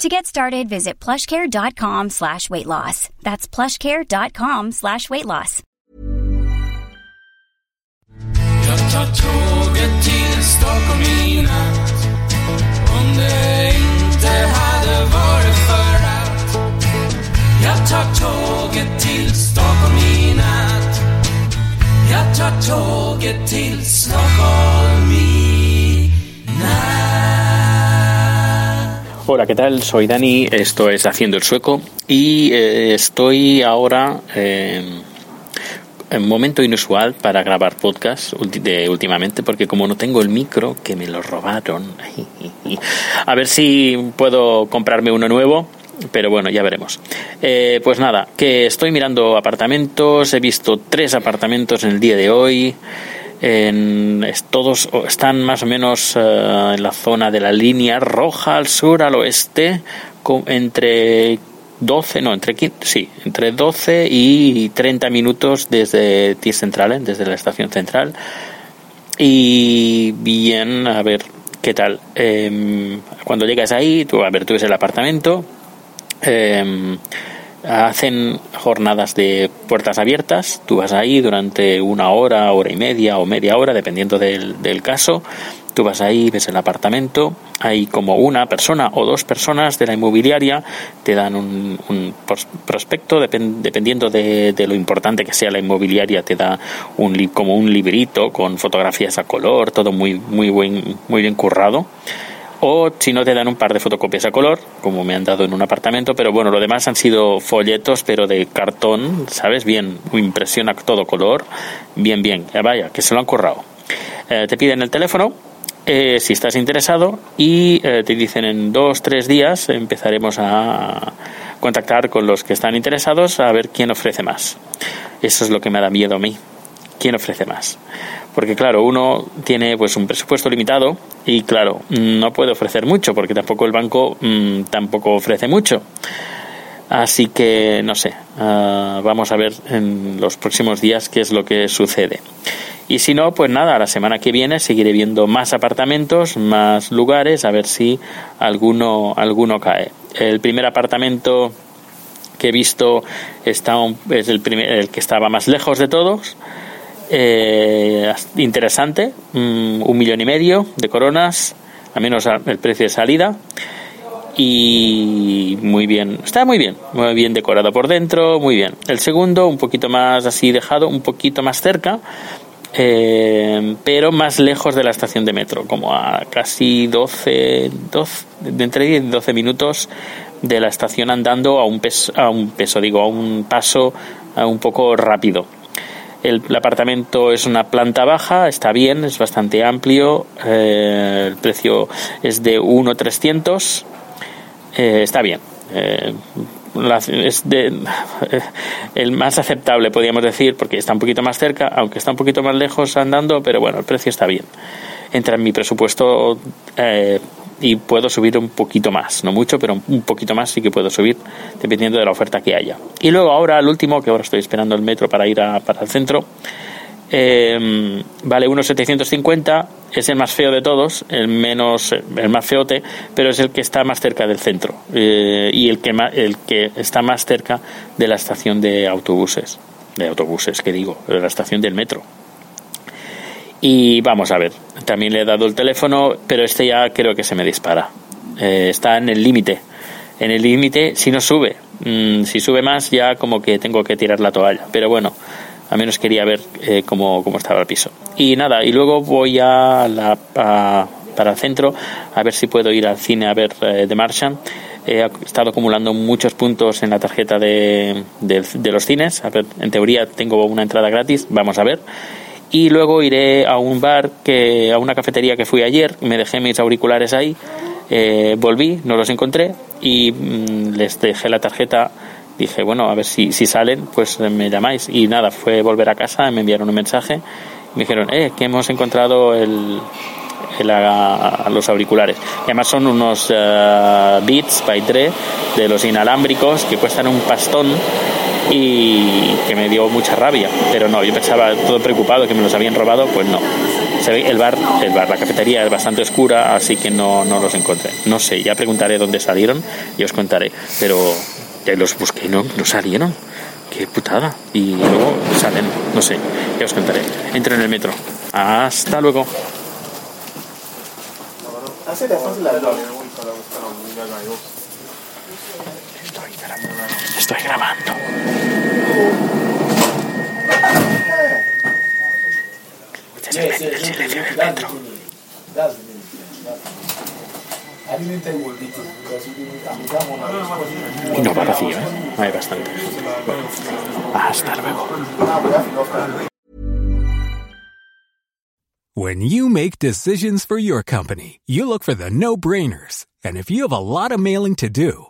To get started, visit plushcare.com slash weight loss. That's plushcare.com slash weight loss. Jag tar tåget till Stockholm i natt Hola, ¿qué tal? Soy Dani, esto es Haciendo el Sueco y eh, estoy ahora eh, en momento inusual para grabar podcast últimamente porque como no tengo el micro, que me lo robaron, a ver si puedo comprarme uno nuevo. Pero bueno, ya veremos. Eh, pues nada, que estoy mirando apartamentos, he visto tres apartamentos en el día de hoy. En, todos están más o menos eh, en la zona de la línea roja al sur, al oeste, co- entre 12, no, entre 15, sí, entre 12 y 30 minutos desde Ties Centralen, desde la estación central. Y bien, a ver qué tal. Em, cuando llegas ahí, tú, a ver, tú ves el apartamento. em, hacen jornadas de puertas abiertas. Tú vas ahí durante una hora, hora y media o media hora, dependiendo del, del caso. Tú vas ahí, ves el apartamento. Hay como una persona o dos personas de la inmobiliaria te dan un, un pros- prospecto, depen- dependiendo de, de lo importante que sea la inmobiliaria, te da un como un librito con fotografías a color, todo muy muy buen, muy bien currado. O si no te dan un par de fotocopias a color, como me han dado en un apartamento, pero bueno, lo demás han sido folletos, pero de cartón, ¿sabes? Bien, impresión a todo color, bien, bien, Eh, vaya, que se lo han currado. Eh, te piden el teléfono, eh, si estás interesado, y eh, te dicen en dos, tres días empezaremos a contactar con los que están interesados a ver quién ofrece más. Eso es lo que me da miedo a mí. ¿Quién ofrece más? Porque claro, uno tiene pues un presupuesto limitado y claro, no puede ofrecer mucho porque tampoco el banco mm, tampoco ofrece mucho. Así que no sé, ah, vamos a ver en los próximos días qué es lo que sucede. Y si no, pues nada, la semana que viene seguiré viendo más apartamentos, más lugares, a ver si alguno, alguno cae. El primer apartamento que he visto está un- es el, primer, el que estaba más lejos de todos. Eh, interesante, mm, un millón y medio de coronas, a menos el precio de salida. Y muy bien, está muy bien, muy bien decorado por dentro, muy bien. El segundo, un poquito más así dejado, un poquito más cerca, eh, pero más lejos de la estación de metro, como a casi 12, 12 de entre 10 y 12 minutos de la estación andando a un peso, a un peso digo, a un paso a un poco rápido. El, apartamento es una planta baja, está bien, es bastante amplio, eh, el precio es de 1.300, eh, está bien. Eh, es de, el más aceptable, podríamos decir, porque está un poquito más cerca, aunque está un poquito más lejos andando, pero bueno, el precio está bien. Entra en mi presupuesto eh, y puedo subir un poquito más, no mucho, pero un poquito más sí que puedo subir, dependiendo de la oferta que haya. Y luego ahora el último, que ahora estoy esperando el metro para ir a, para el centro, eh, vale unos 750 es el más feo de todos el menos el más feote pero es el que está más cerca del centro eh, y el que el que está más cerca de la estación de autobuses de autobuses que digo de la estación del metro y vamos a ver también le he dado el teléfono pero este ya creo que se me dispara Eh, está en el límite en el límite si no sube Mm, si sube más ya como que tengo que tirar la toalla pero bueno Al menos quería ver eh, cómo, cómo, estaba el piso. Y nada, y luego voy a la, para el centro a ver si puedo ir al cine a ver eh, The Martian. He estado acumulando muchos puntos en la tarjeta de, de, los cines. en teoría tengo una entrada gratis, vamos a ver y luego iré a un bar que a una cafetería que fui ayer me dejé mis auriculares ahí eh, volví no los encontré y mm, les dejé la tarjeta. Dije bueno a ver si, si salen pues me llamáis y nada fue volver a casa me enviaron un mensaje. Me dijeron eh que hemos encontrado el, los auriculares. Además son unos uh, Beats by Dre de los inalámbricos que cuestan un pastón y que me dio mucha rabia. Pero no, yo pensaba todo preocupado que me los habían robado, pues no. El bar, el bar, la cafetería es bastante oscura, así que no, no los encontré. No sé, ya preguntaré dónde salieron y os contaré. Pero los busqué no, no salieron. Qué putada. Y luego salen, no sé, ya os contaré. Entro en el metro. Hasta luego. Estoy grabando. Estoy grabando. Y no va vacío, ¿eh? Hay bastante. Bueno, hasta luego. When you make decisions for your company, you look for the no brainers. And if you have a lot of mailing to do,